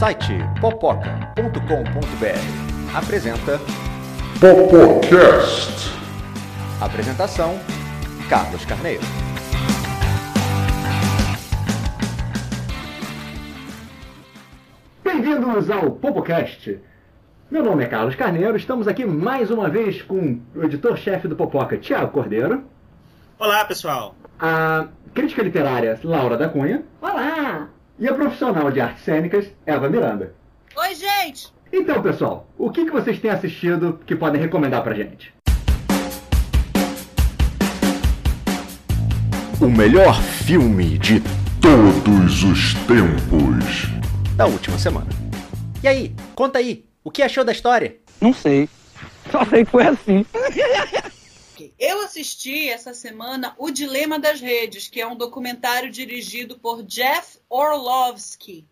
site popoca.com.br apresenta Popocast. Apresentação Carlos Carneiro. Bem-vindos ao Popocast. Meu nome é Carlos Carneiro, estamos aqui mais uma vez com o editor-chefe do Popoca, Tiago Cordeiro, Olá, pessoal. a crítica literária Laura da Cunha Olá! E a profissional de artes cênicas Eva Miranda. Oi, gente! Então, pessoal, o que, que vocês têm assistido que podem recomendar pra gente? O melhor filme de todos os tempos. Da última semana. E aí, conta aí, o que achou da história? Não sei. Só sei que foi assim. Eu assisti essa semana O Dilema das Redes, que é um documentário dirigido por Jeff Orlovsky,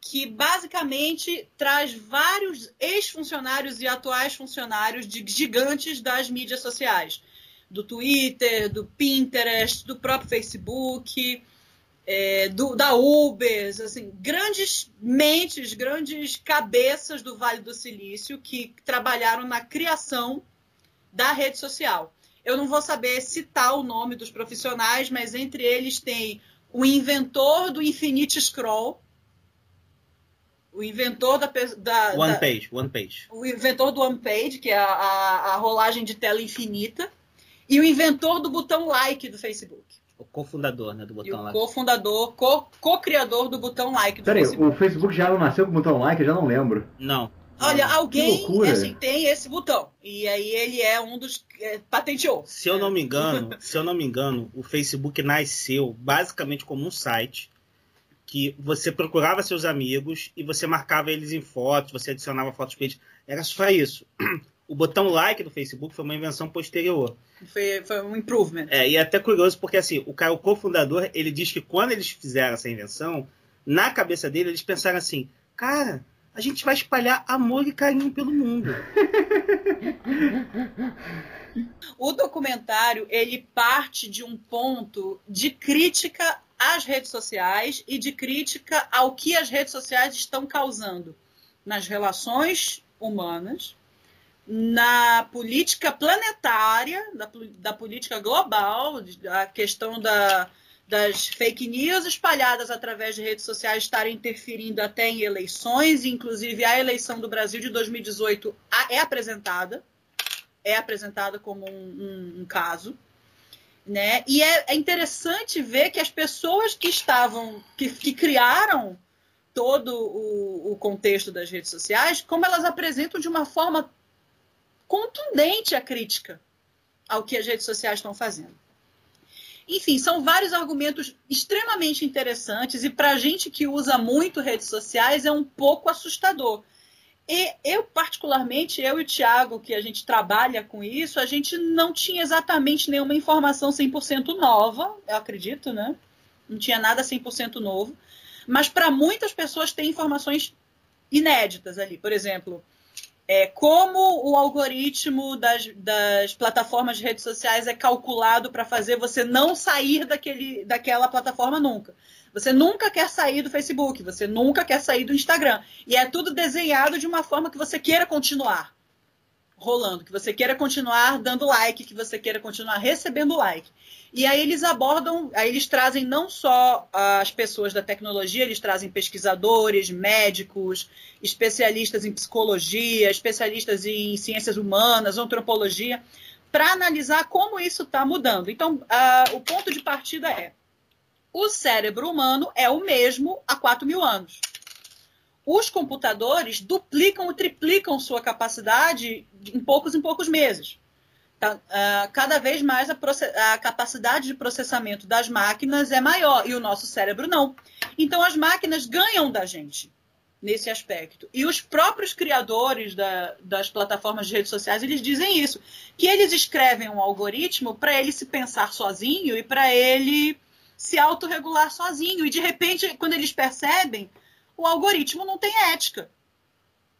que basicamente traz vários ex-funcionários e atuais funcionários de gigantes das mídias sociais, do Twitter, do Pinterest, do próprio Facebook, é, do- da Uber, assim, grandes mentes, grandes cabeças do Vale do Silício que trabalharam na criação da rede social. Eu não vou saber citar o nome dos profissionais, mas entre eles tem o inventor do Infinite Scroll, o inventor da, da, One da- Page, One Page. o inventor do OnePage, que é a, a, a rolagem de tela infinita, e o inventor do botão like do Facebook. O cofundador né, do E botão o lá. cofundador, co- co-criador do botão like do Peraí, Facebook. o Facebook já não nasceu com o botão like? Eu já não lembro. Não. Olha, alguém assim, tem esse botão. E aí ele é um dos. É, patenteou. Se eu não me engano, se eu não me engano, o Facebook nasceu basicamente como um site que você procurava seus amigos e você marcava eles em fotos, você adicionava fotos para eles. Era só isso. O botão like do Facebook foi uma invenção posterior. Foi, foi um improvement. É, e é até curioso porque assim, o cara, o cofundador, ele diz que quando eles fizeram essa invenção, na cabeça dele eles pensaram assim, cara, a gente vai espalhar amor e carinho pelo mundo. O documentário ele parte de um ponto de crítica às redes sociais e de crítica ao que as redes sociais estão causando nas relações humanas, na política planetária, da, da política global, a questão da, das fake news espalhadas através de redes sociais estarem interferindo até em eleições, inclusive a eleição do Brasil de 2018 a- é apresentada é apresentada como um, um- um caso. Né? E é, é interessante ver que as pessoas que estavam, que, que criaram todo o, o contexto das redes sociais, como elas apresentam de uma forma contundente a crítica ao que as redes sociais estão fazendo. Enfim, são vários argumentos extremamente interessantes e para gente que usa muito redes sociais é um pouco assustador. E eu, particularmente, eu e o Thiago, que a gente trabalha com isso, a gente não tinha exatamente nenhuma informação 100% nova, eu acredito, né? Não tinha nada 100% novo. Mas para muitas pessoas tem informações inéditas ali. Por exemplo, é, como o algoritmo das, das plataformas de redes sociais é calculado para fazer você não sair daquele, daquela plataforma nunca. Você nunca quer sair do Facebook, você nunca quer sair do Instagram. E é tudo desenhado de uma forma que você queira continuar rolando, que você queira continuar dando like, que você queira continuar recebendo like. E aí eles abordam, aí eles trazem não só as pessoas da tecnologia, eles trazem pesquisadores, médicos, especialistas em psicologia, especialistas em ciências humanas, antropologia, para analisar como isso está mudando. Então, ah, o ponto de partida é o cérebro humano é o mesmo há 4 mil anos. Os computadores duplicam ou triplicam sua capacidade em poucos em poucos meses. Tá? Ah, cada vez mais a, a capacidade de processamento das máquinas é maior e o nosso cérebro não. Então as máquinas ganham da gente nesse aspecto. E os próprios criadores da- das plataformas de redes sociais, eles dizem isso, que eles escrevem um algoritmo para ele se pensar sozinho e para ele se autorregular sozinho. E de repente, quando eles percebem, o algoritmo não tem ética.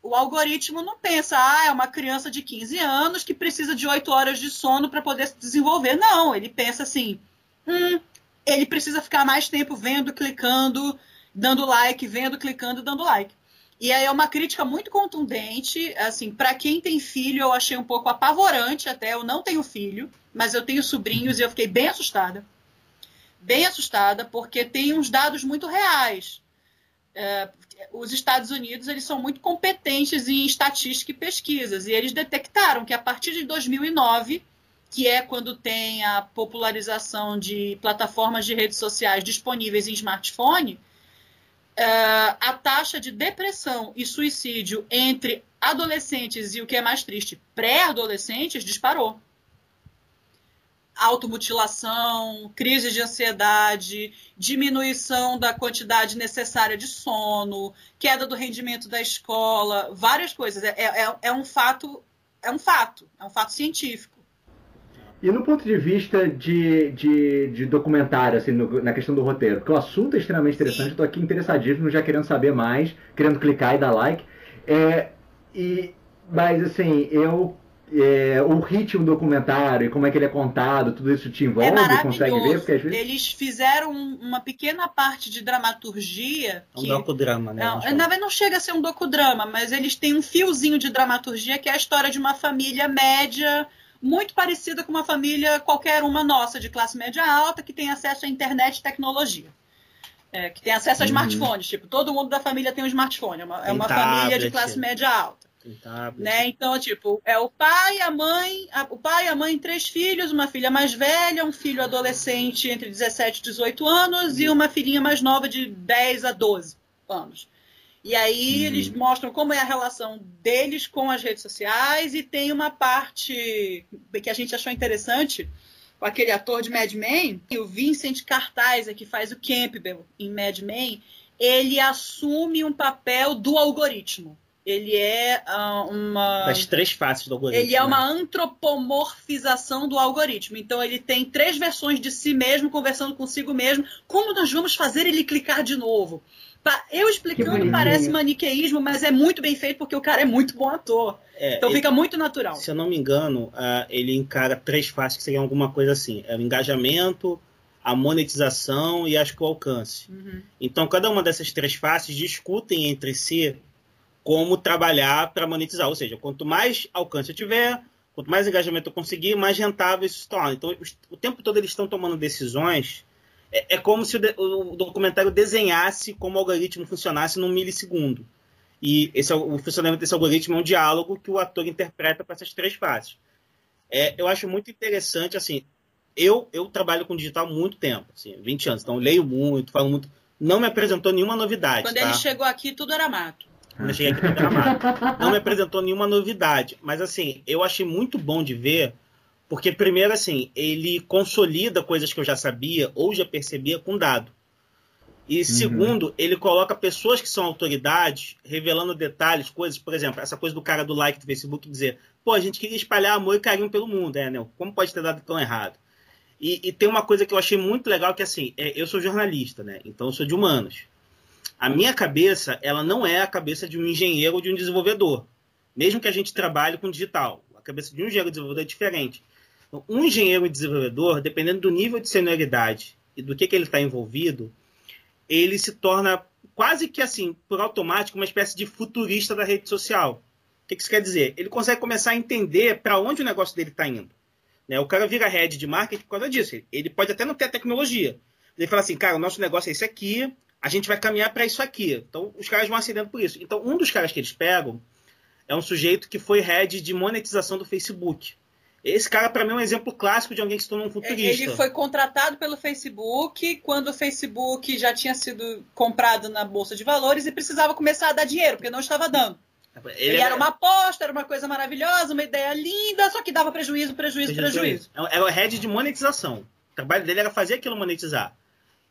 O algoritmo não pensa, ah, é uma criança de 15 anos que precisa de 8 horas de sono para poder se desenvolver. Não, ele pensa assim, hum, ele precisa ficar mais tempo vendo, clicando dando like, vendo, clicando, dando like. E aí é uma crítica muito contundente, assim, para quem tem filho, eu achei um pouco apavorante até. Eu não tenho filho, mas eu tenho sobrinhos e eu fiquei bem assustada. Bem assustada, porque tem uns dados muito reais. É, os Estados Unidos eles são muito competentes em estatística e pesquisas, e eles detectaram que a partir de 2009, que é quando tem a popularização de plataformas de redes sociais disponíveis em smartphone, uh, a taxa de depressão e suicídio entre adolescentes e o que é mais triste, pré-adolescentes, disparou. Automutilação, crise de ansiedade, diminuição da quantidade necessária de sono, queda do rendimento da escola, várias coisas. É, é, é um fato, é um fato, é um fato científico. E no ponto de vista de, de, de documentário, assim, no, na questão do roteiro, porque o assunto é extremamente interessante, estou aqui interessadíssimo, já querendo saber mais, querendo clicar e dar like. É, e, mas, assim, eu. É, o ritmo do documentário, como é que ele é contado, tudo isso te envolve, é consegue ver? Porque às vezes... Eles fizeram uma pequena parte de dramaturgia. Que... Um docudrama, né? Não, na verdade, não chega a ser um docudrama, mas eles têm um fiozinho de dramaturgia que é a história de uma família média muito parecida com uma família qualquer uma nossa, de classe média alta, que tem acesso à internet e tecnologia. É, que tem acesso a uhum. smartphones. Tipo, todo mundo da família tem um smartphone. É uma, é uma família de classe média alta. Né? Então, tipo, é o pai, a mãe, a, o pai, a mãe, três filhos, uma filha mais velha, um filho adolescente entre 17 e 18 anos e uma filhinha mais nova de 10 a 12 anos. E aí uhum. eles mostram como é a relação deles com as redes sociais e tem uma parte que a gente achou interessante com aquele ator de Mad Men, o Vincent Cartaiser, que faz o Campbell em Mad Men, ele assume um papel do algoritmo. Ele é uh, uma. Das três faces do algoritmo. Ele é né? uma antropomorfização do algoritmo. Então, ele tem três versões de si mesmo conversando consigo mesmo. Como nós vamos fazer ele clicar de novo? Eu explicando parece maniqueísmo, mas é muito bem feito porque o cara é muito bom ator. É, então ele, fica muito natural. Se eu não me engano, uh, ele encara três faces que seriam alguma coisa assim: é o engajamento, a monetização e acho que o alcance. Uhum. Então, cada uma dessas três faces discutem entre si como trabalhar para monetizar. Ou seja, quanto mais alcance eu tiver, quanto mais engajamento eu conseguir, mais rentável isso se torna. Então, o tempo todo eles estão tomando decisões é, é como se o, de, o, documentário desenhasse como o algoritmo funcionasse num milissegundo. E esse, o funcionamento desse algoritmo é um diálogo que o ator interpreta para essas três fases. É, eu acho muito interessante, assim, eu, eu trabalho com digital há muito tempo, assim, 20 anos, então leio muito, falo muito. Não me apresentou nenhuma novidade. Quando tá? ele chegou aqui, tudo era mato. Quando eu cheguei aqui, era mato. Não me apresentou nenhuma novidade. Mas, assim, eu achei muito bom de ver porque, primeiro, assim, ele consolida coisas que eu já sabia ou já percebia com dado. E, uhum. segundo, ele coloca pessoas que são autoridades revelando detalhes, coisas, por exemplo, essa coisa do cara do like do Facebook dizer, pô, a gente queria espalhar amor e carinho pelo mundo, é, né? Como pode ter dado tão errado? E, e tem uma coisa que eu achei muito legal, que assim, é, eu sou jornalista, né? Então eu sou de humanos. A minha cabeça, ela não é a cabeça de um engenheiro ou de um desenvolvedor. Mesmo que a gente trabalhe com digital. A cabeça de um engenheiro desenvolvedor é diferente. Um engenheiro e desenvolvedor, dependendo do nível de senioridade e do que, que ele está envolvido, ele se torna quase que assim, por automático, uma espécie de futurista da rede social. O que, que isso quer dizer? Ele consegue começar a entender para onde o negócio dele está indo. Né? O cara vira head de marketing por causa disso. Ele pode até não ter a tecnologia. Ele fala assim, cara, o nosso negócio é esse aqui, a gente vai caminhar para isso aqui. Então, os caras vão acendendo por isso. Então, um dos caras que eles pegam é um sujeito que foi head de monetização do Facebook. Esse cara, para mim, é um exemplo clássico de alguém que se tornou um futurista. Ele foi contratado pelo Facebook quando o Facebook já tinha sido comprado na Bolsa de Valores e precisava começar a dar dinheiro, porque não estava dando. Ele, Ele era uma aposta, era uma coisa maravilhosa, uma ideia linda, só que dava prejuízo, prejuízo, prejuízo. prejuízo. Era o head de monetização. O trabalho dele era fazer aquilo monetizar.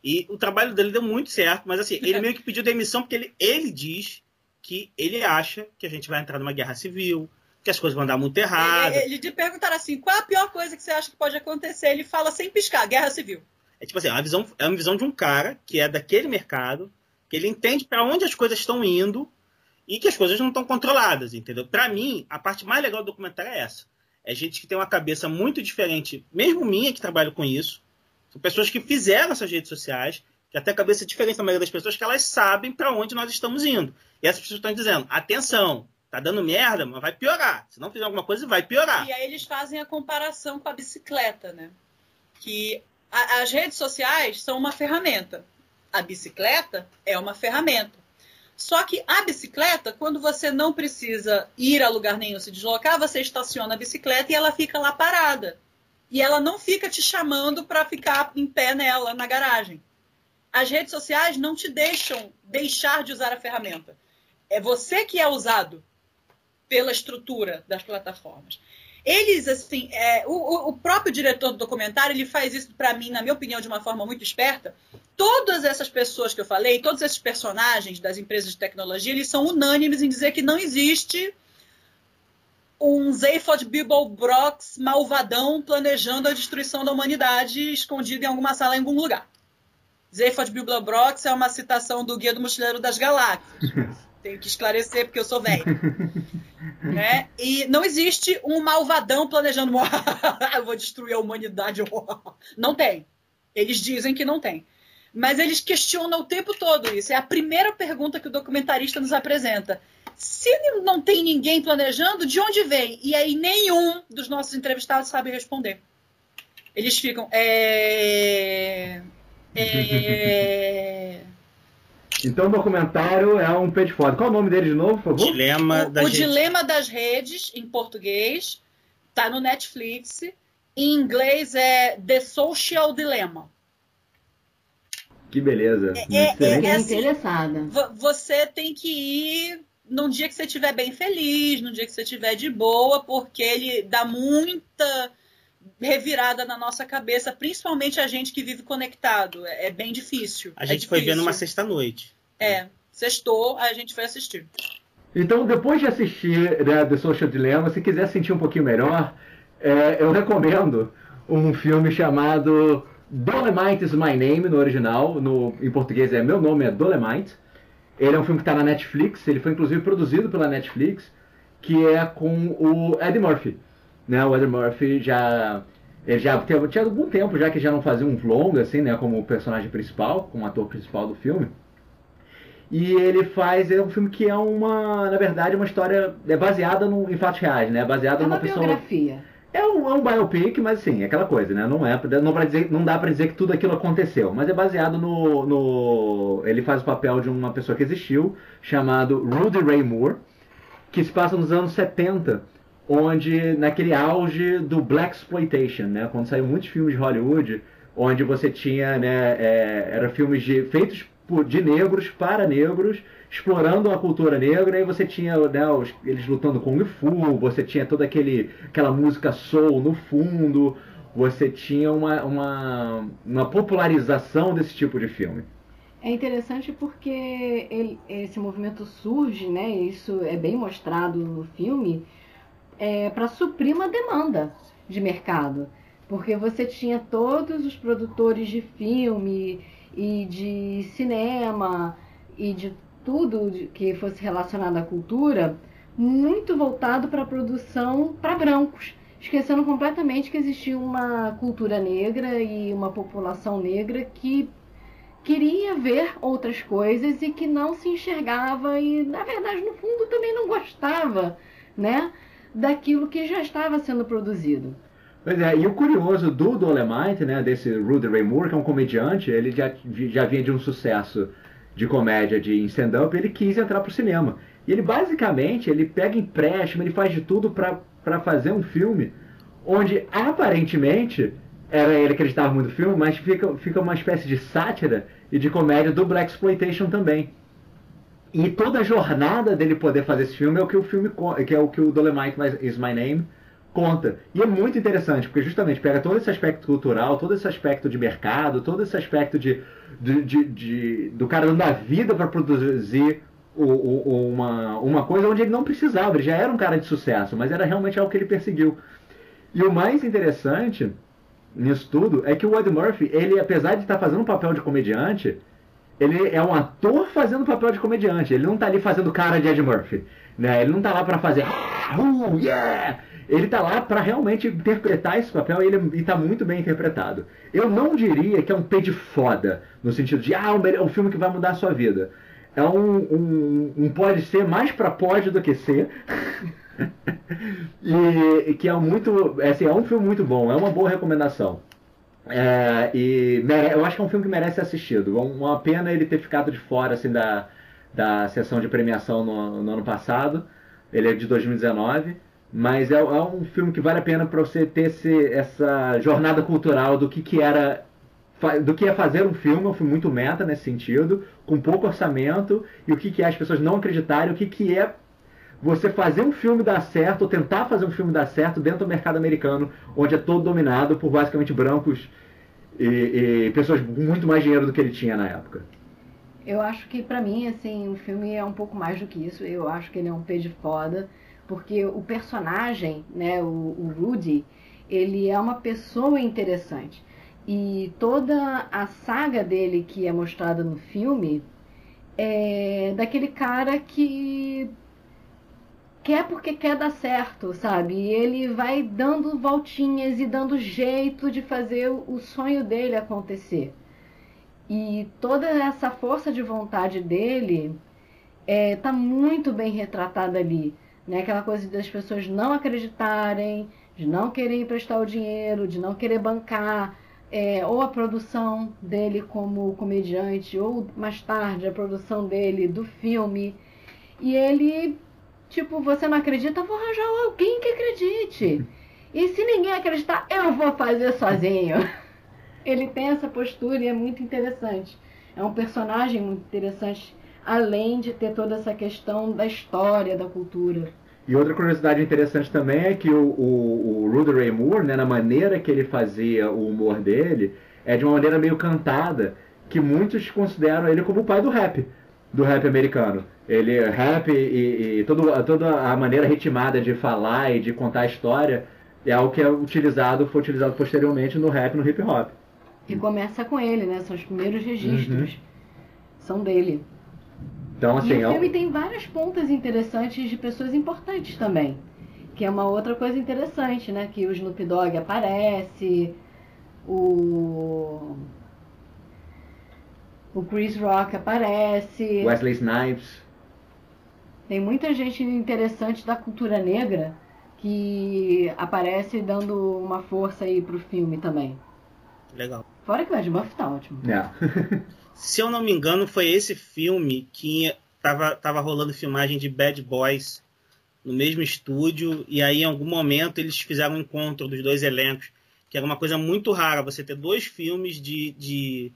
E o trabalho dele deu muito certo, mas assim, ele meio que pediu demissão porque ele, ele diz que ele acha que a gente vai entrar numa guerra civil, que as coisas vão dar muito errado. Ele, ele te perguntaram assim, qual a pior coisa que você acha que pode acontecer? Ele fala sem piscar, guerra civil. É tipo assim, é uma visão, é uma visão de um cara que é daquele mercado, que ele entende para onde as coisas estão indo e que as coisas não estão controladas, entendeu? Para mim, a parte mais legal do documentário é essa. É gente que tem uma cabeça muito diferente, mesmo minha que trabalho com isso. São pessoas que fizeram essas redes sociais, já tem a cabeça diferente da maioria das pessoas, que elas sabem para onde nós estamos indo. E essas pessoas estão dizendo: atenção, tá dando merda, mas vai piorar. Se não fizer alguma coisa, vai piorar. E aí eles fazem a comparação com a bicicleta, né? Que a, as redes sociais são uma ferramenta. A bicicleta é uma ferramenta. Só que a bicicleta, quando você não precisa ir a lugar nenhum se deslocar, você estaciona a bicicleta e ela fica lá parada. E ela não fica te chamando para ficar em pé nela na garagem. As redes sociais não te deixam deixar de usar a ferramenta. É você que é usado pela estrutura das plataformas. Eles, assim, é, o, o, próprio diretor do documentário, ele faz isso para mim, na minha opinião, de uma forma muito esperta. Todas essas pessoas que eu falei, todos esses personagens das empresas de tecnologia, eles são unânimes em dizer que não existe um Zaphod Brox malvadão planejando a destruição da humanidade escondido em alguma sala em algum lugar. Zaphod Brox é uma citação do Guia do Mochileiro das Galáxias. Tenho que esclarecer porque eu sou velho. né? E não existe um malvadão planejando, eu vou destruir a humanidade. não tem. Eles dizem que não tem. Mas eles questionam o tempo todo isso. É a primeira pergunta que o documentarista nos apresenta. Se não tem ninguém planejando, de onde vem? E aí nenhum dos nossos entrevistados sabe responder. Eles ficam. É... É... Então o documentário é um foda. Qual é o nome dele de novo, por favor? Dilema o, das o redes. Dilema das Redes, em português, tá no Netflix. Em inglês é The Social Dilemma. Que beleza. É, é, é, é assim, interessada. Você tem que ir num dia que você estiver bem feliz, num dia que você estiver de boa, porque ele dá muita revirada na nossa cabeça, principalmente a gente que vive conectado. É, é bem difícil. A é gente difícil. foi ver numa sexta-noite. É, sextou, a gente foi assistir. Então, depois de assistir né, The Social Dilemma, se quiser sentir um pouquinho melhor, é, eu recomendo um filme chamado Dolemite is My Name, no original. No, em português é Meu Nome é Dolemite. Ele é um filme que está na Netflix, ele foi inclusive produzido pela Netflix, que é com o Eddie Murphy. Né? O Eddie Murphy já ele já tinha, tinha algum tempo já que já não fazia um longa assim, né, como personagem principal, como ator principal do filme. E ele faz é um filme que é uma, na verdade, uma história é baseada no, em fatos reais, né? Baseada é numa pessoa. É um, é um biopic, mas assim, é aquela coisa, né? Não é, não, pra dizer, não dá para dizer que tudo aquilo aconteceu, mas é baseado no, no, ele faz o papel de uma pessoa que existiu, chamado Rudy Ray Moore, que se passa nos anos 70 onde naquele auge do black exploitation, né, quando saiu muitos filmes de Hollywood, onde você tinha, né, é, era filmes de, feitos por, de negros para negros, explorando a cultura negra, e você tinha né, os, eles lutando com o fu, você tinha toda aquele, aquela música soul no fundo, você tinha uma, uma, uma popularização desse tipo de filme. É interessante porque ele, esse movimento surge, né? Isso é bem mostrado no filme é, para suprir uma demanda de mercado. Porque você tinha todos os produtores de filme e de cinema e de tudo que fosse relacionado à cultura muito voltado para a produção para brancos, esquecendo completamente que existia uma cultura negra e uma população negra que queria ver outras coisas e que não se enxergava e na verdade no fundo também não gostava, né? daquilo que já estava sendo produzido. Pois é, e o curioso do Dolemite, né, desse Rudy Ray Moore, que é um comediante, ele já, já vinha de um sucesso de comédia de stand-up, ele quis entrar pro cinema. E ele basicamente, ele pega empréstimo, ele faz de tudo para fazer um filme onde aparentemente era ele acreditava muito no filme, mas fica, fica uma espécie de sátira e de comédia do Black Exploitation também. E toda a jornada dele poder fazer esse filme é o que o filme que é o que o Dolemite is My Name conta. E é muito interessante, porque justamente pega todo esse aspecto cultural, todo esse aspecto de mercado, todo esse aspecto de, de, de, de do cara dando a vida para produzir o, o, uma, uma coisa onde ele não precisava, ele já era um cara de sucesso, mas era realmente algo que ele perseguiu. E o mais interessante nisso tudo é que o Ed Murphy, ele apesar de estar fazendo um papel de comediante, ele é um ator fazendo papel de comediante. Ele não tá ali fazendo cara de Ed Murphy. Né? Ele não tá lá para fazer. Uh, yeah! Ele tá lá para realmente interpretar esse papel e ele está muito bem interpretado. Eu não diria que é um de foda, no sentido de, ah, é um filme que vai mudar a sua vida. É um, um, um pode ser mais para pode do que ser. e que é muito. Assim, é um filme muito bom, é uma boa recomendação. É, e eu acho que é um filme que merece ser assistido. Uma pena ele ter ficado de fora assim, da, da sessão de premiação no, no ano passado. Ele é de 2019. Mas é, é um filme que vale a pena para você ter esse, essa jornada cultural do que, que era do que é fazer um filme, um filme muito meta nesse sentido, com pouco orçamento, e o que, que é as pessoas não acreditarem, o que, que é você fazer um filme dar certo, ou tentar fazer um filme dar certo dentro do mercado americano, onde é todo dominado por basicamente brancos e, e pessoas com muito mais dinheiro do que ele tinha na época. Eu acho que para mim, assim, o filme é um pouco mais do que isso. Eu acho que ele é um peixe foda, porque o personagem, né, o, o Rudy, ele é uma pessoa interessante. E toda a saga dele que é mostrada no filme é daquele cara que quer porque quer dar certo, sabe? E ele vai dando voltinhas e dando jeito de fazer o sonho dele acontecer. E toda essa força de vontade dele é, tá muito bem retratada ali. Né? Aquela coisa das pessoas não acreditarem, de não querer emprestar o dinheiro, de não querer bancar, é, ou a produção dele como comediante, ou mais tarde a produção dele do filme. E ele Tipo, você não acredita, vou arranjar alguém que acredite. E se ninguém acreditar, eu vou fazer sozinho. Ele tem essa postura e é muito interessante. É um personagem muito interessante, além de ter toda essa questão da história, da cultura. E outra curiosidade interessante também é que o, o, o Rudy Ray Moore, né, na maneira que ele fazia o humor dele, é de uma maneira meio cantada, que muitos consideram ele como o pai do rap do rap americano. Ele rap e, e todo, toda a maneira ritmada de falar e de contar a história é algo que é utilizado, foi utilizado posteriormente no rap, no hip hop. E começa com ele, né? São os primeiros registros. Uhum. São dele. Então, assim, e o é filme é... tem várias pontas interessantes de pessoas importantes também. Que é uma outra coisa interessante, né? Que o Snoop Dogg aparece, o o Chris Rock aparece. Wesley Snipes. Tem muita gente interessante da cultura negra que aparece dando uma força aí pro filme também. Legal. Fora que o Ed Murphy tá ótimo. É. Se eu não me engano, foi esse filme que tava, tava rolando filmagem de Bad Boys no mesmo estúdio, e aí em algum momento eles fizeram um encontro dos dois elencos, que era uma coisa muito rara, você ter dois filmes de, de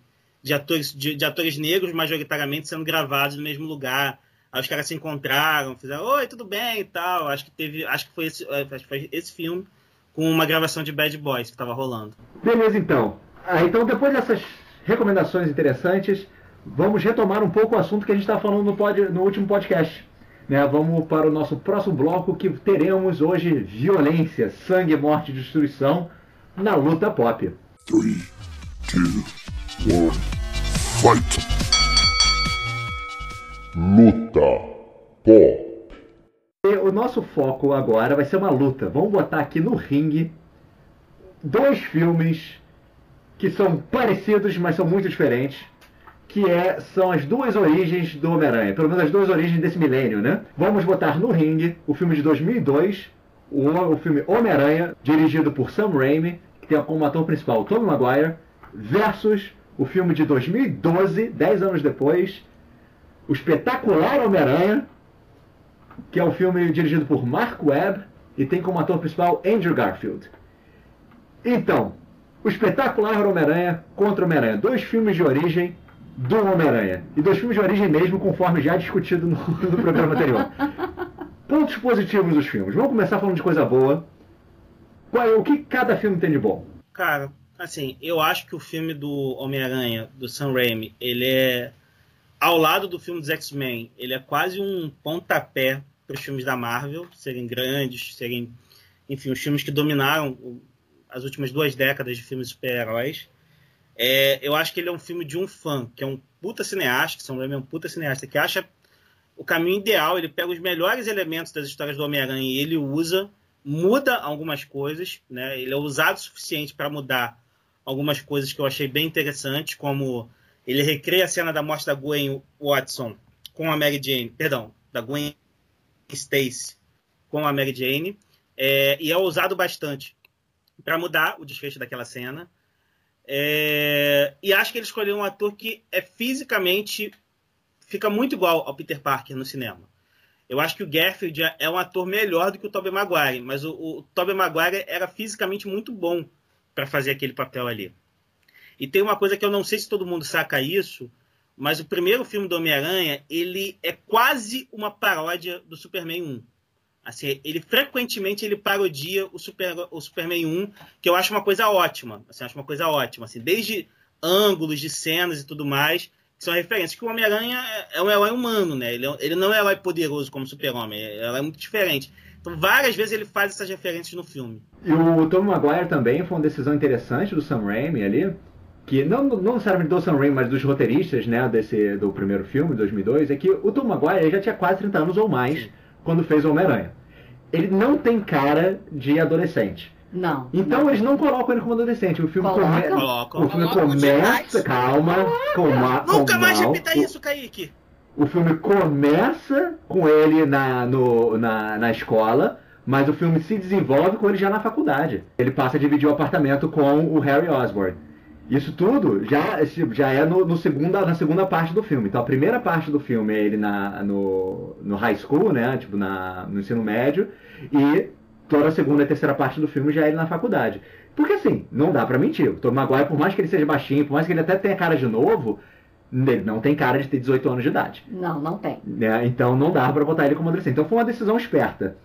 de atores, de, de, atores negros majoritariamente sendo gravados no mesmo lugar. Aí os caras se encontraram, fizeram, oi, tudo bem e tal. Acho que teve. Acho que foi esse, é, acho que foi esse filme com uma gravação de Bad Boys que estava rolando. Beleza, então. Ah, então, depois dessas recomendações interessantes, vamos retomar um pouco o assunto que a gente estava falando no, pod, no último podcast. Né, vamos para o nosso próximo bloco que teremos hoje violência, sangue, morte e destruição na luta pop. 3, 2, 1. Fight! Luta Pop. O nosso foco agora vai ser uma luta. Vamos botar aqui no ringue dois filmes que são parecidos, mas são muito diferentes. Que é, são as duas origens do Homem-Aranha. Pelo menos as duas origens desse milênio, né? Vamos botar no ringue o filme de 2002, o, o filme Homem-Aranha, dirigido por Sam Raimi, que tem como ator principal Tobey Maguire, versus o filme de 2012, 10 anos depois, o espetacular Homem-Aranha, que é um filme dirigido por Mark Webb e tem como ator principal Andrew Garfield. Então, o espetacular Homem-Aranha contra Homem-Aranha, dois filmes de origem do Homem-Aranha. E dois filmes de origem mesmo, conforme já discutido no, no programa anterior. Pontos positivos dos filmes. Vamos começar falando de coisa boa. Qual é, o que cada filme tem de bom? Cara, assim, eu acho que o filme do Homem-Aranha, do Sam Raimi, ele é ao lado do filme dos X-Men, ele é quase um pontapé para os filmes da Marvel serem grandes, serem, enfim, os filmes que dominaram as últimas duas décadas de filmes super-heróis. É, eu acho que ele é um filme de um fã, que é um puta cineasta, que Raimi é um puta cineasta, que acha o caminho ideal, ele pega os melhores elementos das histórias do Homem-Aranha e ele usa, muda algumas coisas, né? Ele é usado o suficiente para mudar algumas coisas que eu achei bem interessantes, como ele recria a cena da morte da Gwen Watson com a Mary Jane, perdão, da Gwen Stacy com a Mary Jane, é, e é usado bastante para mudar o desfecho daquela cena. É, e acho que ele escolheu um ator que é fisicamente fica muito igual ao Peter Parker no cinema. Eu acho que o Garfield é um ator melhor do que o Tobey Maguire, mas o, o Tobey Maguire era fisicamente muito bom para fazer aquele papel ali. E tem uma coisa que eu não sei se todo mundo saca isso, mas o primeiro filme do Homem-Aranha, ele é quase uma paródia do Superman 1. Assim, ele frequentemente ele parodia o, Super, o Superman 1, que eu acho uma coisa ótima. Assim, acho uma coisa ótima. Assim, desde ângulos de cenas e tudo mais, que são referências. Que o Homem-Aranha é, é um herói humano, né? Ele, é, ele não é um herói poderoso como o Super-Homem. É, é muito diferente. Então, várias vezes ele faz essas referências no filme. E o Tom Maguire também foi uma decisão interessante do Sam Raimi ali, que não, não necessariamente do Sam Raimi, mas dos roteiristas, né, desse, do primeiro filme, 2002, é que o Tom Maguire já tinha quase 30 anos ou mais Sim. Quando fez o Homem-Aranha ele não tem cara de adolescente. Não. Então não. eles não colocam ele como adolescente. O filme, come... Coloca. o filme começa. Calma. calma Nunca mais repita isso, Kaique. O filme começa com ele na, no, na, na escola, mas o filme se desenvolve com ele já na faculdade. Ele passa a dividir o apartamento com o Harry Osborn. Isso tudo já, já é no, no, segunda, na segunda parte do filme. Então a primeira parte do filme é ele na, no, no high school, né? Tipo, na, no ensino médio. E toda a segunda e terceira parte do filme já é ele na faculdade. Porque assim, não dá pra mentir. O Tom Maguire, por mais que ele seja baixinho, por mais que ele até tenha cara de novo, ele não tem cara de ter 18 anos de idade. Não, não tem. Né? Então não dá pra botar ele como adolescente. Então foi uma decisão esperta.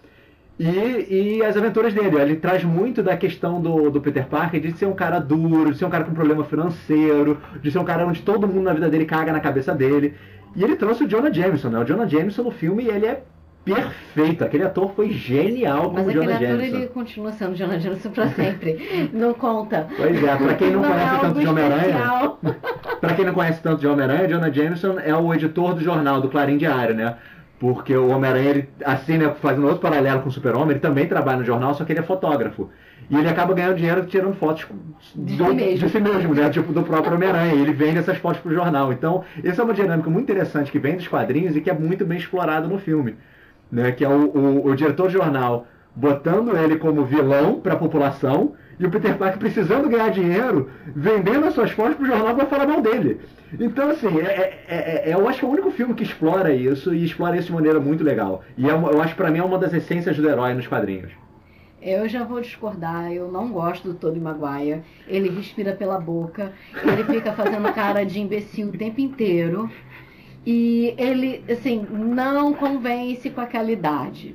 E, e as aventuras dele. Ele traz muito da questão do, do Peter Parker de ser um cara duro, de ser um cara com problema financeiro, de ser um cara onde todo mundo na vida dele caga na cabeça dele. E ele trouxe o Jonah Jameson, né? O Jonah Jameson no filme, ele é perfeito. Aquele ator foi genial como Mas Jonah aquele Jameson. ator ele continua sendo Jonah Jameson pra sempre. não conta. Pois é, pra quem não, não conhece é tanto de Homem-Aranha. pra quem não conhece tanto de Homem-Aranha, Jonah Jameson é o editor do jornal, do Clarim Diário, né? Porque o Homem-Aranha, assim, né, fazendo outro paralelo com o Super-Homem, ele também trabalha no jornal, só que ele é fotógrafo. E ele acaba ganhando dinheiro tirando fotos De do, si mesmo. de si mesmo, né? Tipo, do próprio Homem-Aranha. Ele vende essas fotos pro jornal. Então, essa é uma dinâmica muito interessante que vem dos quadrinhos e que é muito bem explorado no filme. Né? Que é o, o, o diretor de jornal botando ele como vilão para a população e o Peter Parker precisando ganhar dinheiro, vendendo as suas fotos pro jornal para falar mal dele. Então, assim, é, é, é, eu acho que é o único filme que explora isso e explora isso de maneira muito legal. E é eu acho que pra mim é uma das essências do herói nos quadrinhos. Eu já vou discordar, eu não gosto do Tobey Maguire. Ele respira pela boca, ele fica fazendo cara de imbecil o tempo inteiro. E ele, assim, não convence com aquela idade.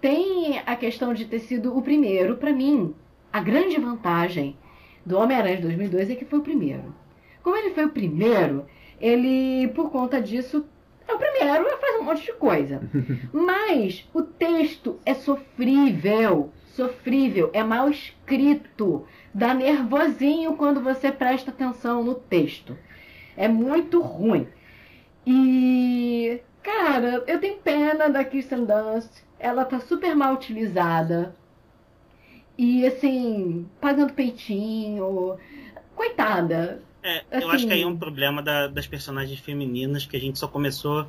Tem a questão de ter sido o primeiro, pra mim, a grande vantagem do Homem-Aranha de 2002 é que foi o primeiro. Como ele foi o primeiro, ele, por conta disso, é o primeiro e faz um monte de coisa. Mas o texto é sofrível, sofrível, é mal escrito, dá nervosinho quando você presta atenção no texto. É muito ruim. E, cara, eu tenho pena da Kirsten Dunst. Ela tá super mal utilizada. E, assim, pagando peitinho. Coitada. É, eu Assim- acho que aí é um problema da- das personagens femininas que a gente só começou,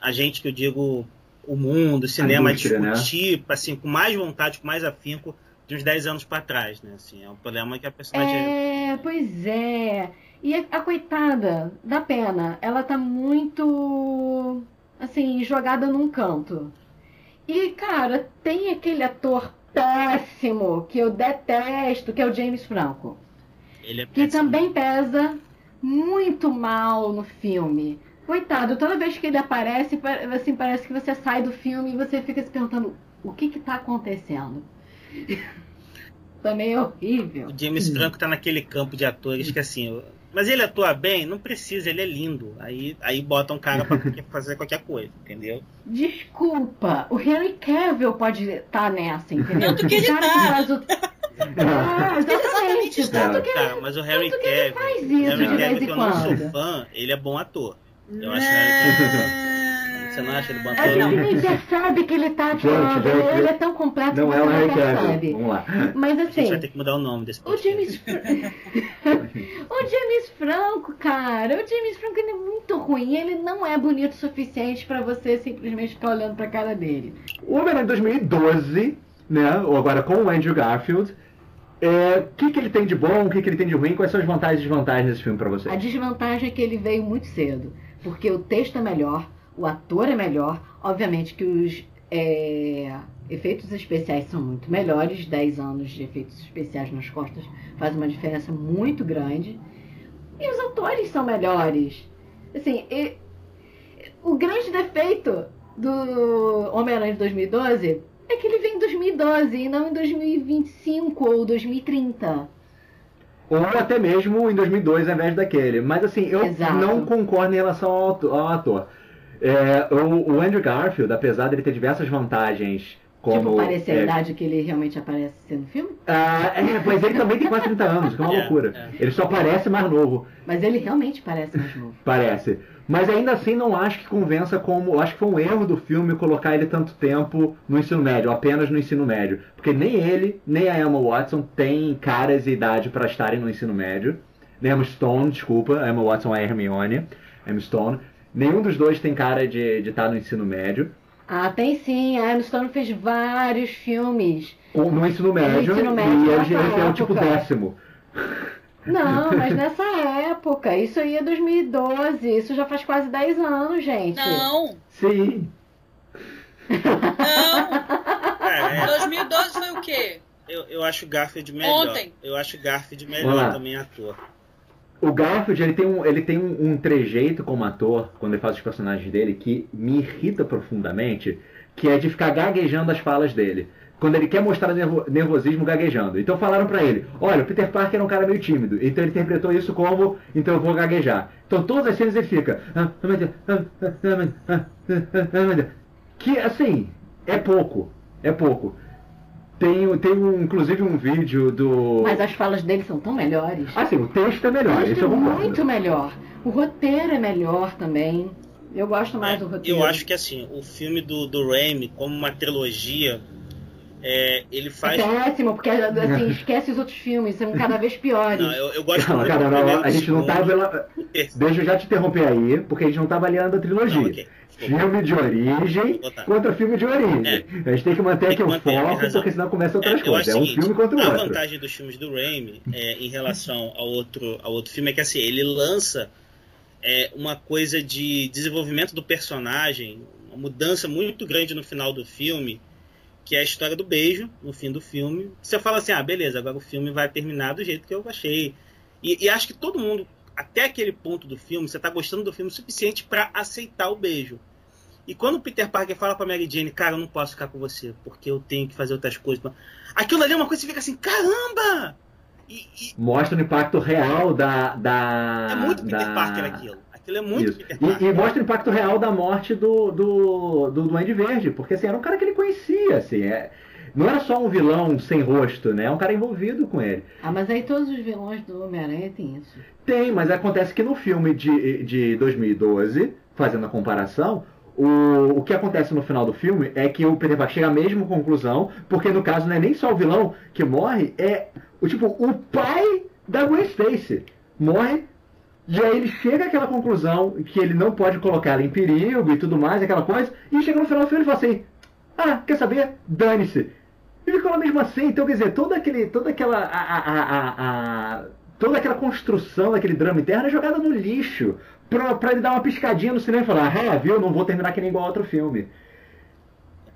a gente que eu digo, o mundo, o cinema, a indústria, né? discutir, assim, com mais vontade, com mais afinco, de uns 10 anos para trás, né? Assim, é um problema que a personagem. É, pois é. E a, a coitada, dá pena. Ela tá muito, assim, jogada num canto. E, cara, tem aquele ator péssimo que eu detesto, que é o James Franco. Ele é Que também pesa muito mal no filme. Coitado, toda vez que ele aparece, pa- assim, parece que você sai do filme e você fica se perguntando o que que tá acontecendo. também é horrível. O James Franco tá naquele campo de atores que assim. Mas ele atua bem? Não precisa, ele é lindo. Aí, aí bota um cara pra fazer qualquer coisa, entendeu? Desculpa, o Henry Cavill pode estar nessa, entendeu? Tanto que ele cara tá. que faz o, É, exatamente. Exatamente. Tanto que Tá, mas o Harry Cavill, faz isso Harry de vez Cavill, em que eu não sou quando. fã, ele é bom ator. Eu acho que Você não acha ele bom A gente nem percebe que ele tá atuando. gente, ele é tão completo Não que é o não percebe. Vamos lá. Mas A gente assim, vai ter que mudar o nome desse o podcast. James o James Franco, cara, o James Franco ele é muito ruim. Ele não é bonito o suficiente pra você simplesmente ficar olhando pra cara dele. O Homem-Aranha 2012, né? Ou agora com o Andrew Garfield. é, O que, que ele tem de bom, o que, que ele tem de ruim? Quais são as vantagens e desvantagens desse filme pra você? A desvantagem é que ele veio muito cedo, porque o texto é melhor, o ator é melhor, obviamente que os é, efeitos especiais são muito melhores, 10 anos de efeitos especiais nas costas faz uma diferença muito grande, e os atores são melhores. Assim, e- o grande defeito do Homem-Aranha de 2012 é que ele vem em 2012 e não em 2025 ou 2030. Ou até mesmo em 2002 ao invés daquele. Mas assim, eu Exato. não concordo em relação ao, ato- ao ator. É, o, o Andrew Garfield, apesar dele ter diversas vantagens como... tipo, parece a é, idade que ele realmente aparece no filme. ah, é, mas ele também tem quase 30 anos, que é uma É, loucura. é. Ele só parece mais novo. Mas ele realmente parece mais novo. Parece. Mas ainda assim não acho que convença como. Acho que foi um erro do filme colocar ele tanto tempo no ensino médio, apenas no ensino médio. Porque nem ele, nem a Emma Watson têm caras e idade para estarem no ensino médio. Nem a Emma Stone, desculpa, a Emma Watson é a Hermione. Emma Stone. Nenhum dos dois tem cara de de estar no ensino médio. Ah, tem sim. A Emma Stone fez vários filmes. No ensino médio, ensino médio, e ele, nessa ele é o tipo décimo. Não, mas nessa época. Isso aí é 2012. Isso já faz quase 10 anos, gente. Não, Sim. não. É, é. 2012 foi o quê? Eu, eu acho o Garfield melhor. Ontem. Eu acho o Garfield melhor também ator. O Garfield, ele tem, um, ele tem um, um trejeito como ator, quando ele faz os personagens dele, que me irrita profundamente, que é de ficar gaguejando as falas dele. Quando ele quer mostrar nervo- nervosismo gaguejando. Então falaram pra ele, olha, o Peter Parker é um cara meio tímido. Então ele interpretou isso como, então eu vou gaguejar. Então todas as cenas ele fica, que assim, é pouco, é pouco. Tem, tem um, inclusive um vídeo do... Mas as falas dele são tão melhores. Assim, o texto é melhor, Mas isso é muito melhor. O roteiro é melhor também. Eu gosto mais do roteiro. Eu acho que assim, o filme do, do Raimi, como uma trilogia, é, ele faz. É péssimo, porque assim, esquece os outros filmes, são cada vez piores. Não, eu, eu gosto muito cara, não, a gente não tá. Deixa eu já te interromper aí, porque a gente não tá avaliando a trilogia. Não, ok. Desculpa. Filme de origem contra filme de origem. É. A gente tem que manter Tem aqui que o manter, foco, porque senão começa outras É, eu coisas. É um seguinte, filme contra o a outro. vantagem dos filmes do Raimi é, em relação ao outro, ao outro filme é que assim, ele lança é, uma coisa de desenvolvimento do personagem, uma mudança muito grande no final do filme, que é a história do beijo no fim do filme. Você fala assim, ah, beleza, agora o filme vai terminar do jeito que eu achei. E, e acho que todo mundo, até aquele ponto do filme, você tá gostando do filme o suficiente para aceitar o beijo. E quando o Peter Parker fala pra Mary Jane, cara, eu não posso ficar com você, porque eu tenho que fazer outras coisas. Aquilo ali é uma coisa que você fica assim, caramba! E, e Mostra o impacto real da. da é muito Peter da- Parker aquilo. Aquilo é muito Isso. Peter E, Parker. e mostra o impacto real da morte do, do, do Duende Verde, porque assim, era um cara que ele conhecia, assim, é, não era só um vilão sem rosto, né? É um cara envolvido com ele. Ah, mas aí todos os vilões do Homem-Aranha tem isso. Tem, mas acontece que no filme de, de 2012, fazendo a comparação, o, o que acontece no final do filme é que o Peter Parker chega à mesma conclusão, porque no caso não é nem só o vilão que morre, é o tipo, o pai da Gwen Stacy morre, e aí ele chega àquela conclusão que ele não pode colocar ela em perigo e tudo mais, aquela coisa, e chega no final do filme e fala assim, ah, quer saber? Dane-se. E ficou mesmo assim, então quer dizer, toda, aquele, toda aquela. A, a, a, toda aquela construção daquele drama interno é jogada no lixo. Pra, pra ele dar uma piscadinha no cinema e falar, ah, viu, não vou terminar que nem igual outro filme.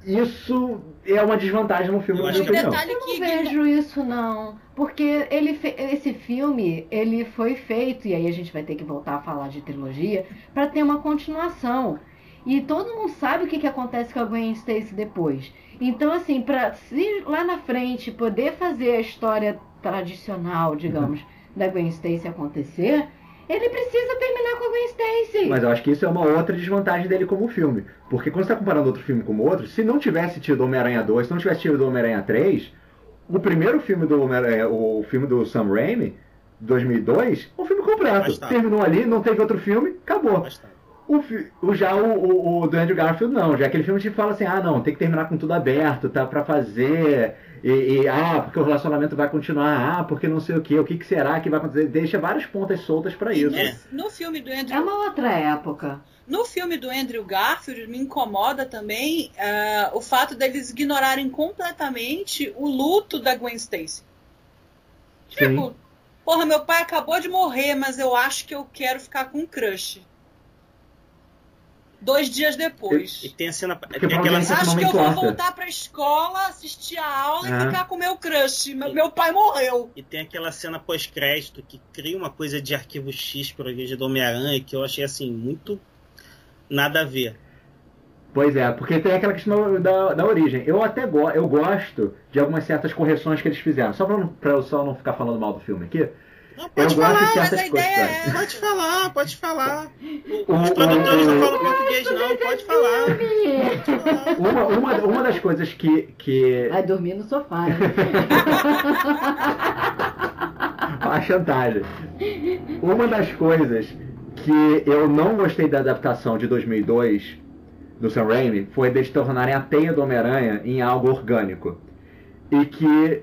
Isso é uma desvantagem no filme, Eu acho que- detalhe Eu não que vejo isso, não. Porque ele fe- esse filme, ele foi feito, e aí a gente vai ter que voltar a falar de trilogia, para ter uma continuação. E todo mundo sabe o que, que acontece com a Gwen Stacy depois. Então, assim, se lá na frente poder fazer a história tradicional, digamos, da Gwen Stacy acontecer, ele precisa terminar com a Gwen Stacy. Mas eu acho que isso é uma outra desvantagem dele como filme. Porque quando você está comparando outro filme com outro, se não tivesse tido Homem-Aranha 2, se não tivesse tido Homem-Aranha 3, o primeiro filme do Homem-Aranha, o filme do Sam Raimi, 2002, é um filme completo. Bastante. Terminou ali, não teve outro filme, acabou. Bastante. O, o- já o, o, o do Andrew Garfield não, já aquele filme te fala assim, ah não, tem que terminar com tudo aberto, tá pra fazer, e, e, ah, porque o relacionamento vai continuar, ah, porque não sei o que, o que, que será que vai acontecer, deixa várias pontas soltas pra E isso. no, É. no filme do Andrew É uma outra época. No filme do Andrew Garfield, me incomoda também ah, o fato deles ignorarem completamente o luto da Gwen Stacy. Sim. Tipo, porra, meu pai acabou de morrer, mas eu acho que eu quero ficar com um crush. Dois dias E depois. tem a cena. Porque Tem aquela cena Acho que eu vou voltar pra escola, assistir a aula Ah. e ficar com meu crush. Meu, meu pai morreu. E tem aquela cena pós-crédito que cria uma coisa de arquivo X para vídeo do Homem-Aranha que eu achei assim, muito nada a ver. Pois é, porque tem aquela questão da, da origem. Eu até go eu gosto de algumas certas correções que eles fizeram, só pra, não- pra eu só não ficar falando mal do filme aqui. Não, pode Eu gosto de falar, certas mas a ideia coisas. é- pode falar, pode falar. O- Os produtores não falam português, não, pode falar. Uma, uma, uma das coisas que, que Vai dormir no sofá. né? a chantagem. Uma das coisas que eu não gostei da adaptação de 2002 do Sam Raimi foi deles tornarem a teia do Homem-Aranha em algo orgânico. E que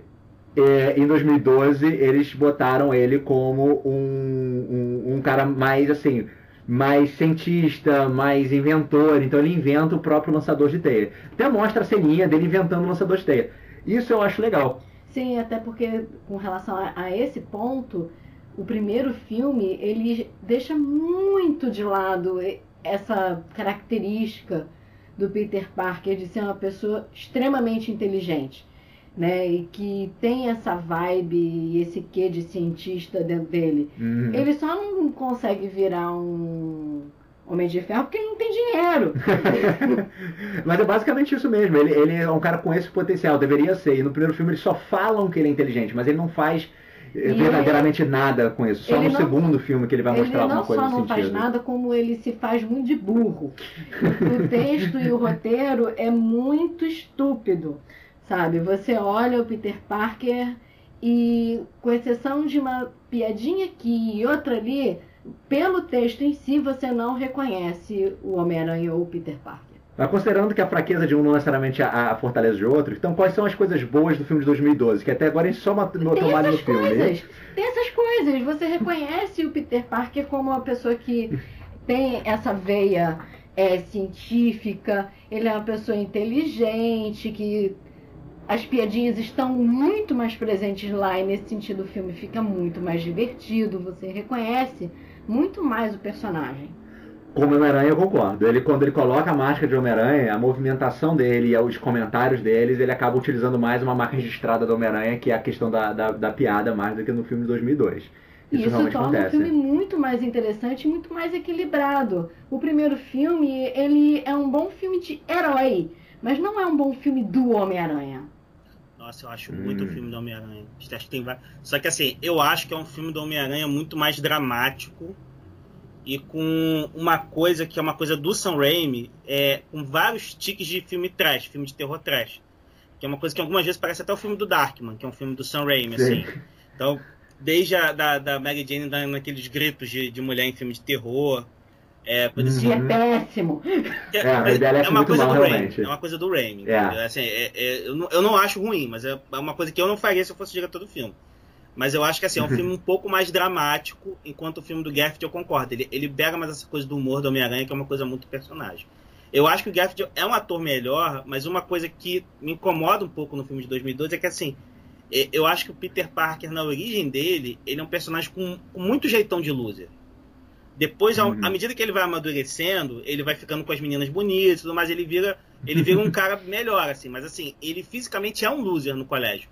é, em 2012 eles botaram ele como um, um, um cara mais assim. Mais cientista, mais inventor, então ele inventa o próprio lançador de teia. Até mostra a ceninha dele inventando o lançador de teia. Isso eu acho legal. Sim, até porque com relação a, a esse ponto, o primeiro filme ele deixa muito de lado essa característica do Peter Parker de ser uma pessoa extremamente inteligente, né? E que tem essa vibe e esse quê de cientista dentro dele. Uhum. Ele só não consegue virar um Homem de Ferro porque ele não tem dinheiro. Mas é basicamente isso mesmo. Ele, ele é um cara com esse potencial, deveria ser. E no primeiro filme eles só falam que ele é inteligente, mas ele não faz eh, E verdadeiramente nada com isso. Só ele no não- segundo filme que ele vai Ele mostrar alguma não coisa só nesse não faz sentido. nada, como ele se faz muito de burro. O texto e o roteiro é muito estúpido, sabe? Você olha o Peter Parker e, com exceção de uma piadinha aqui e outra ali, pelo texto em si você não reconhece o Homem-Aranha ou o Peter Parker. Mas considerando que a fraqueza de um não necessariamente a, a fortaleza de outro, então quais são as coisas boas do filme de 2012? Que até agora a gente só mais no essas filme. né? coisas, tem essas coisas. Você reconhece o Peter Parker como uma pessoa que tem essa veia é, científica, ele é uma pessoa inteligente, que as piadinhas estão muito mais presentes lá e nesse sentido o filme fica muito mais divertido, você reconhece muito mais o personagem. Como Homem-Aranha, eu concordo. Ele, quando ele coloca a máscara de Homem-Aranha, a movimentação dele e os comentários deles, ele acaba utilizando mais uma marca registrada do Homem-Aranha, que é a questão da, da, da piada, mais do que no filme de 2002. Isso, E isso torna acontece. o filme muito mais interessante e muito mais equilibrado. O primeiro filme, ele é um bom filme de herói, mas não é um bom filme do Homem-Aranha. Nossa, eu acho muito Hum. o filme do Homem-Aranha. Tem Só que assim, eu acho que é um filme do Homem-Aranha muito mais dramático e com uma coisa que é uma coisa do Sam Raimi, é, com vários tiques de filme trash, filme de terror trash. Que é uma coisa que algumas vezes parece até o filme do Darkman, que é um filme do Sam Raimi, Sim. assim. Então, desde a da, da Mary Jane dando naqueles gritos de, de mulher em filme de terror. É, coisa assim, Que Uhum. é péssimo. é, É, mas ele é uma coisa mal, do realmente. É uma coisa do. É. entendeu? Assim, é- é- eu, não, eu não acho ruim, mas é uma coisa que eu não faria se eu fosse diretor do filme. Mas eu acho que assim, é um filme um pouco mais dramático, enquanto o filme do Garfield eu concordo. Ele, ele pega mais essa coisa do humor do Homem-Aranha, que é uma coisa muito personagem. Eu acho que o Garfield é um ator melhor, mas uma coisa que me incomoda um pouco no filme de 2012 é que assim, é- eu acho que o Peter Parker, na origem dele, ele é um personagem com, com muito jeitão de loser. Depois, Uhum. à medida que ele vai amadurecendo, ele vai ficando com as meninas bonitas e tudo mais, ele vira, ele vira um cara melhor, assim. Mas assim, ele fisicamente é um loser no colégio.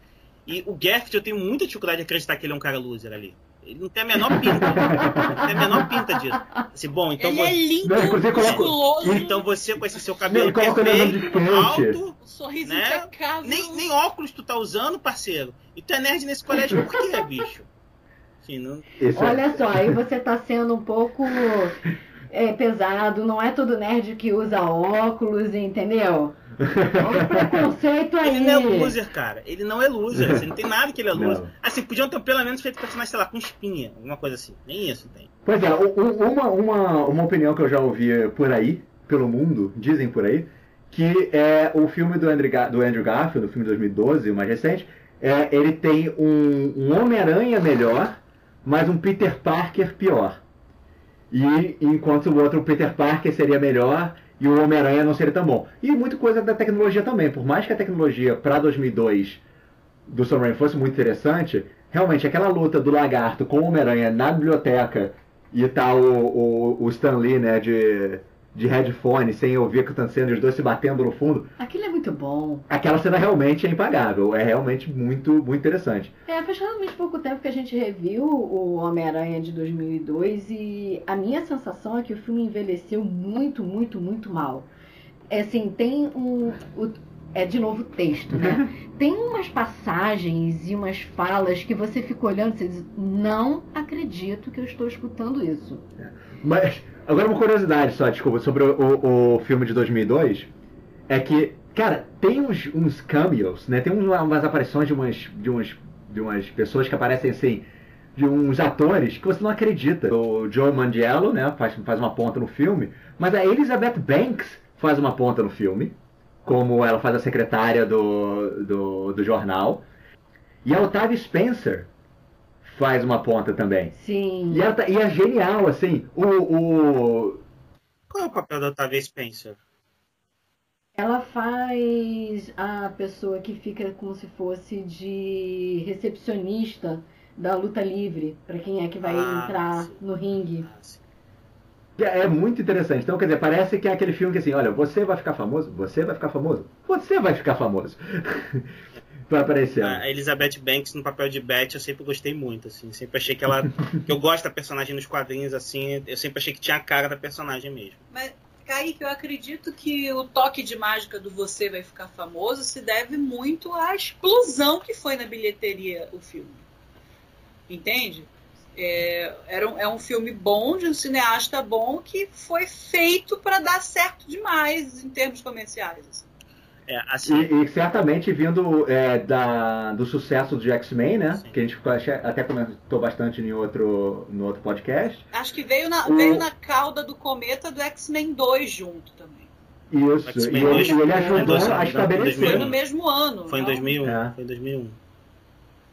E o Garfield, eu tenho muita dificuldade de acreditar que ele é um cara loser ali. Ele não tem a menor pinta. não tem a menor pinta disso. Assim, bom, então, ele vo- é lindo, Não, inclusive então você com esse seu cabelo perfeito, alto, um sorriso né? nem, nem óculos tu tá usando, parceiro. E tu é nerd nesse colégio por quê, bicho? Assim, não... É- Olha só, aí você tá sendo um pouco é, pesado. Não é todo nerd que usa óculos, entendeu? Olha o preconceito aí. Ele não é loser, cara. Ele não é loser. Assim, não tem nada que ele é loser. Não. Assim, podiam ter pelo menos feito personagem, sei lá, com espinha, alguma coisa assim. Nem isso tem. Pois é, uma, uma, uma opinião que eu já ouvi por aí, pelo mundo, dizem por aí, que é o filme do Andrew, Ga- do Andrew Garfield, o filme de 2012, o mais recente, é, ele tem um, um Homem-Aranha melhor, mas um Peter Parker pior. E enquanto o outro Peter Parker seria melhor e o Homem-Aranha não seria tão bom. E muita coisa da tecnologia também, por mais que a tecnologia para 2002 do Sam Raimi fosse muito interessante, realmente aquela luta do lagarto com o Homem-Aranha na biblioteca e tá o, o, o Stan Lee, né, de, de headphone, sem ouvir o que os dois se batendo no fundo, Aquilo é muito bom. aquela cena realmente é impagável, é realmente muito, muito interessante. É, faz realmente pouco tempo que a gente reviu o Homem-Aranha de 2002 e a minha sensação é que o filme envelheceu muito, muito, muito mal. É assim, tem um. o- é de novo texto, né? Tem umas passagens e umas falas que você fica olhando e diz, não acredito que eu estou escutando isso. Mas, agora uma curiosidade só, desculpa, sobre o, o, o filme de 2002, é que, cara, tem uns, uns cameos, né, tem umas aparições de umas, de, umas, de umas pessoas que aparecem assim, de uns atores que você não acredita. O Joe Manganiello, né, faz, faz uma ponta no filme, mas a Elizabeth Banks faz uma ponta no filme, como ela faz a secretária do, do, do jornal, e a Octavia Spencer faz uma ponta também. Sim. E, ela tá- e é genial, assim, o, o, Qual é o papel da Octavia Spencer? Ela faz a pessoa que fica como se fosse de recepcionista da luta livre, pra quem é que vai Ah, entrar sim. no ringue. Ah, sim. É muito interessante. Então, quer dizer, parece que é aquele filme que assim, olha, você vai ficar famoso, você vai ficar famoso, você vai ficar famoso. Vai aparecer. A Elizabeth Banks no papel de Beth eu sempre gostei muito, assim. Sempre achei que ela. que eu gosto da personagem nos quadrinhos, assim. Eu sempre achei que tinha a cara da personagem mesmo. Mas, Kaique, eu acredito que o toque de mágica do Você Vai Ficar Famoso se deve muito à explosão que foi na bilheteria o filme. Entende? É, era um, é um filme bom, de um cineasta bom, que foi feito para dar certo demais em termos comerciais. assim. É, assim. E, e certamente vindo é, da, do sucesso de X-Men, né? Sim. Que a gente acho- até comentou bastante em outro, no outro podcast. Acho que veio na, O- veio na cauda do cometa do X-Men 2 junto também. Isso. E ele, dois- e ele ajudou dois- a dois- estabelecer. Foi no mesmo ano. Foi em não? 2001. É. Foi em 2001.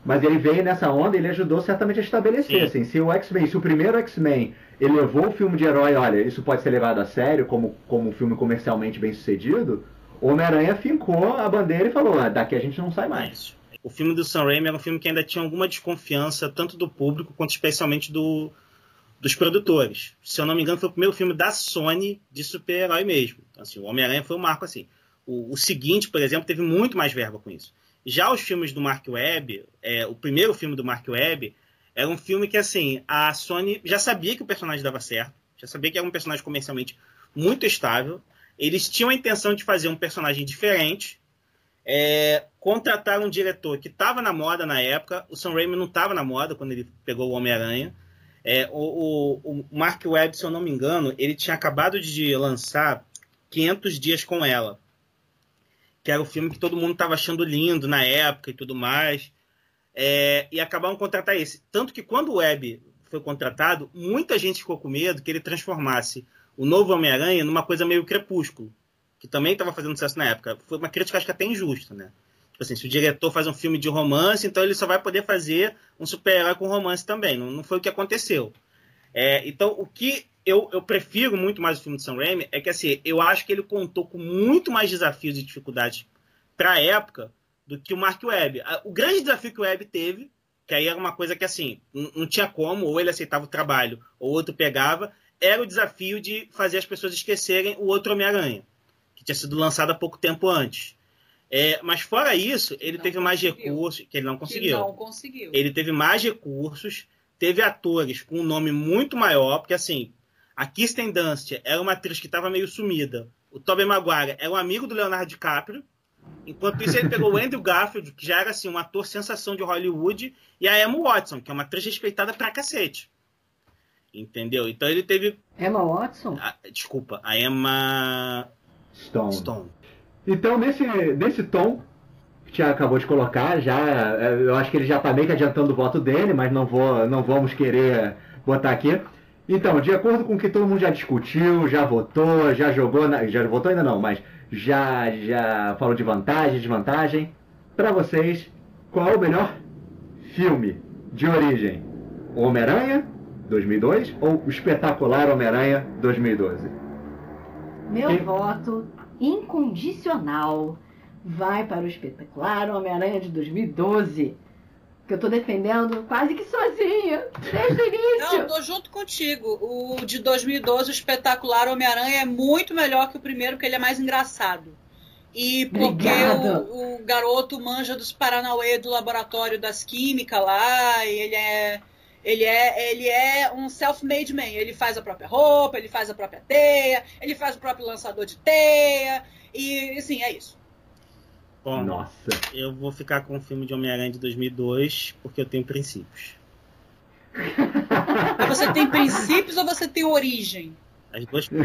Mas ele veio nessa onda e ele ajudou certamente a estabelecer, Sim. assim, se o X-Men, se o primeiro X-Men ele levou o filme de herói, olha, isso pode ser levado a sério como, como um filme comercialmente bem sucedido, o Homem-Aranha fincou a bandeira e falou, ah, daqui a gente não sai mais. O filme do Sam Raimi era um filme que ainda tinha alguma desconfiança, tanto do público quanto especialmente do, dos produtores. Se eu não me engano, foi o primeiro filme da Sony de super-herói mesmo. Então, assim, o Homem-Aranha foi um marco assim. O, o seguinte, por exemplo, teve muito mais verba com isso. Já os filmes do Mark Webb, é, o primeiro filme do Mark Webb, era um filme que, assim, a Sony já sabia que o personagem dava certo, já sabia que era um personagem comercialmente muito estável. Eles tinham a intenção de fazer um personagem diferente, é, contrataram um diretor que estava na moda na época. O Sam Raimi não estava na moda quando ele pegou o Homem-Aranha. É, o, o- o Mark Webb, se eu não me engano, ele tinha acabado de lançar 500 Dias com Ela, que era o filme que todo mundo estava achando lindo na época e tudo mais. É, e acabaram contratar esse. Tanto que quando o Webb foi contratado, muita gente ficou com medo que ele transformasse o novo Homem-Aranha numa coisa meio crepúsculo que também estava fazendo sucesso na época. Foi uma crítica, acho que até injusta, né? Tipo assim, se o diretor faz um filme de romance, então ele só vai poder fazer um super-herói com romance também. Não, não foi o que aconteceu. É, então, o que eu, eu prefiro muito mais o filme de Sam Raimi é que, assim, eu acho que ele contou com muito mais desafios e dificuldades para a época do que o Mark Webb. O grande desafio que o Webb teve, que aí era uma coisa que, assim, não, tinha como, ou ele aceitava o trabalho, ou outro pegava, era o desafio de fazer as pessoas esquecerem o outro Homem-Aranha que tinha sido lançado há pouco tempo antes. É, mas fora isso, ele Não teve mais conseguiu. recursos, que ele não conseguiu. não conseguiu. Ele teve mais recursos, teve atores com um nome muito maior, porque assim, a Kirsten Dunst era uma atriz que estava meio sumida. O Tobey Maguire era um amigo do Leonardo DiCaprio. Enquanto isso, ele pegou o Andrew Garfield, que já era assim, um ator sensação de Hollywood, e a Emma Watson, que é uma atriz respeitada pra cacete. Entendeu? Então ele teve. Emma Watson? ah, desculpa, a Emma Stone. Stone. Então, nesse, nesse tom que o Thiago acabou de colocar, já, é, eu acho que ele já está meio que adiantando o voto dele, mas não, vou, não vamos querer botar aqui. Então, de acordo com o que todo mundo já discutiu, já votou, já jogou, na, já votou ainda não, mas já, já falou de vantagem, desvantagem. Para vocês, qual é o melhor filme de origem? Homem-Aranha 2002 ou o espetacular Homem-Aranha 2012? Meu Quem- voto incondicional vai para o espetacular Homem-Aranha de 2012. Que eu tô defendendo quase que sozinha, desde o Não, início. tô junto contigo. O de 2012, o espetacular Homem-Aranha, é muito melhor que o primeiro, porque ele é mais engraçado. E porque o, o garoto manja dos Paranauê do laboratório das químicas lá, e ele é. Ele é, ele é um self-made man. Ele faz a própria roupa, ele faz a própria teia, ele faz o próprio lançador de teia. E, assim, é isso. Bom, Nossa. eu vou ficar com o filme de Homem-Aranha de 2002 porque eu tenho princípios. Mas você tem princípios ou você tem origem? As duas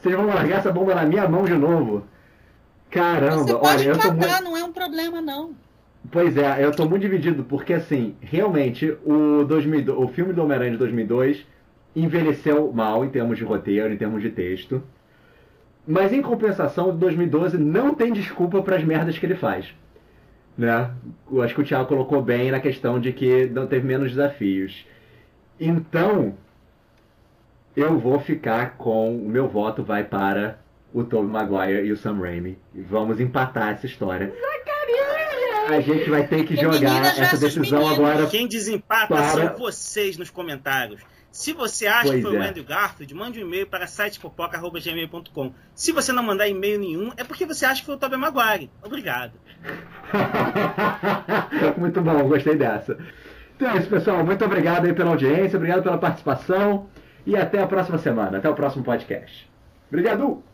Vocês vão largar essa bomba na minha mão de novo. Caramba, Você olha, pode eu tô muito. catar, não é um problema, não. Pois é, eu tô muito dividido, porque assim, realmente, o, 2002, o filme do Homem-Aranha de 2002 envelheceu mal em termos de roteiro, em termos de texto. Mas em compensação, o de 2012 não tem desculpa para as merdas que ele faz. Né? Eu acho que o Thiago colocou bem na questão de que não teve menos desafios. Então, eu vou ficar com. O meu voto vai para o Tobey Maguire e o Sam Raimi. Vamos empatar essa história. A gente vai ter que jogar essa decisão agora. Quem desempata Para- são vocês nos comentários. Se você acha Pois que foi o é. Andrew Garfield, mande um e-mail para sitepopoca.gmail.com. Se você não mandar e-mail nenhum, é porque você acha que foi o Tobey Maguire. Obrigado. Muito bom, gostei dessa. Então é isso, pessoal. Muito obrigado aí pela audiência, obrigado pela participação e até a próxima semana, até o próximo podcast. Obrigado!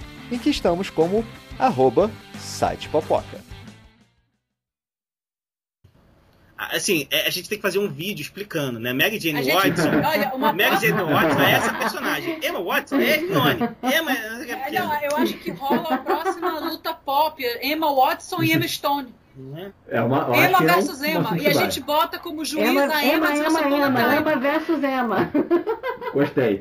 em que estamos como arroba sitepopoca. Ah, Assim, é, a gente tem que fazer um vídeo explicando, né? Mary A Jane gente, Watson. olha, uma Mary Jane próxima- Watson é essa personagem. Emma Watson é Hermione. Emma. É, não, eu acho que rola a próxima luta pop, Emma Watson e Emma Stone. Não é? É uma, Emma que é um- versus Emma. E a gente bota como juiz Emma, a Emma, Emma, Emma, Emma. Emma versus Emma. Gostei.